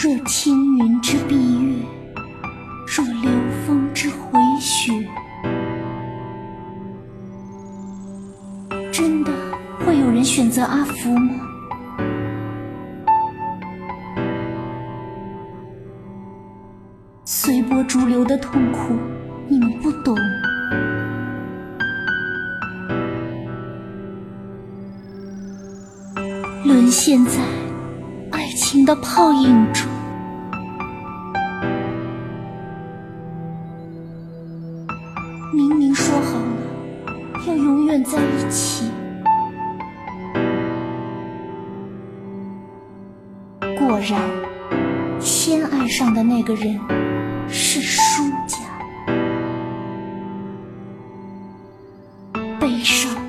若青云之蔽月，若流风之回雪，真的会有人选择阿福吗？随波逐流的痛苦，你们不懂。沦陷在情的泡影中，明明说好了要永远在一起，果然，先爱上的那个人是输家，悲伤。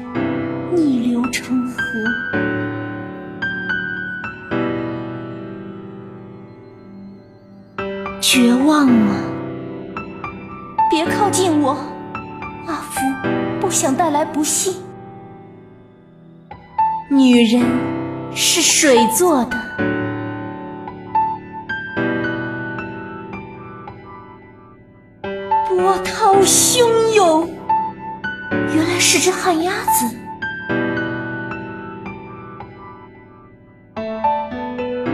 绝望吗？别靠近我，阿福不想带来不幸。女人是水做的，波涛汹涌，原来是只旱鸭子。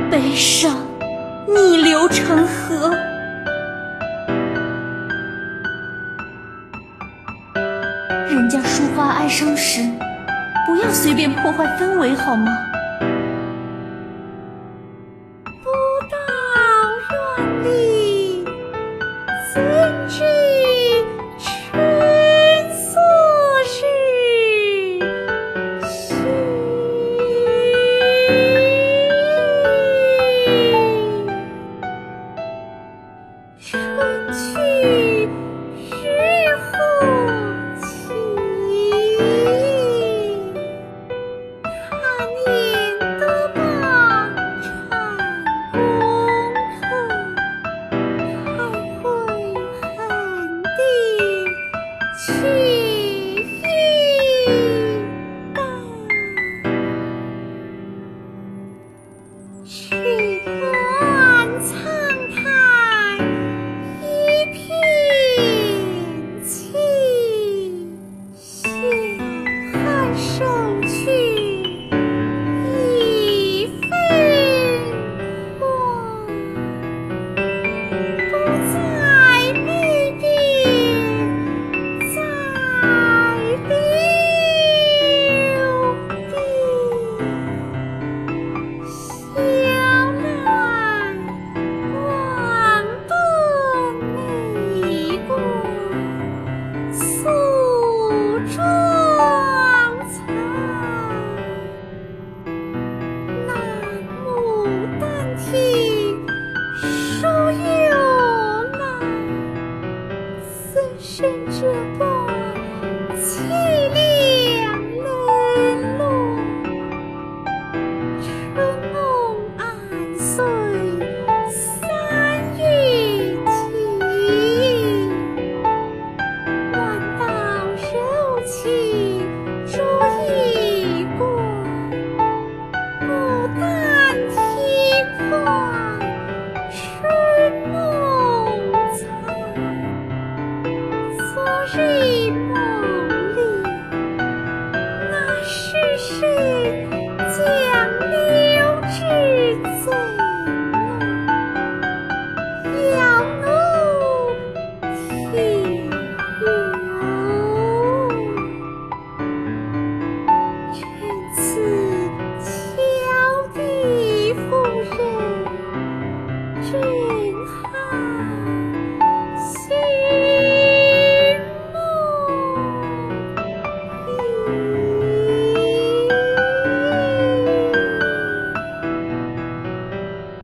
悲伤。逆流成河，人家抒发哀伤时，不要随便破坏氛围，好吗？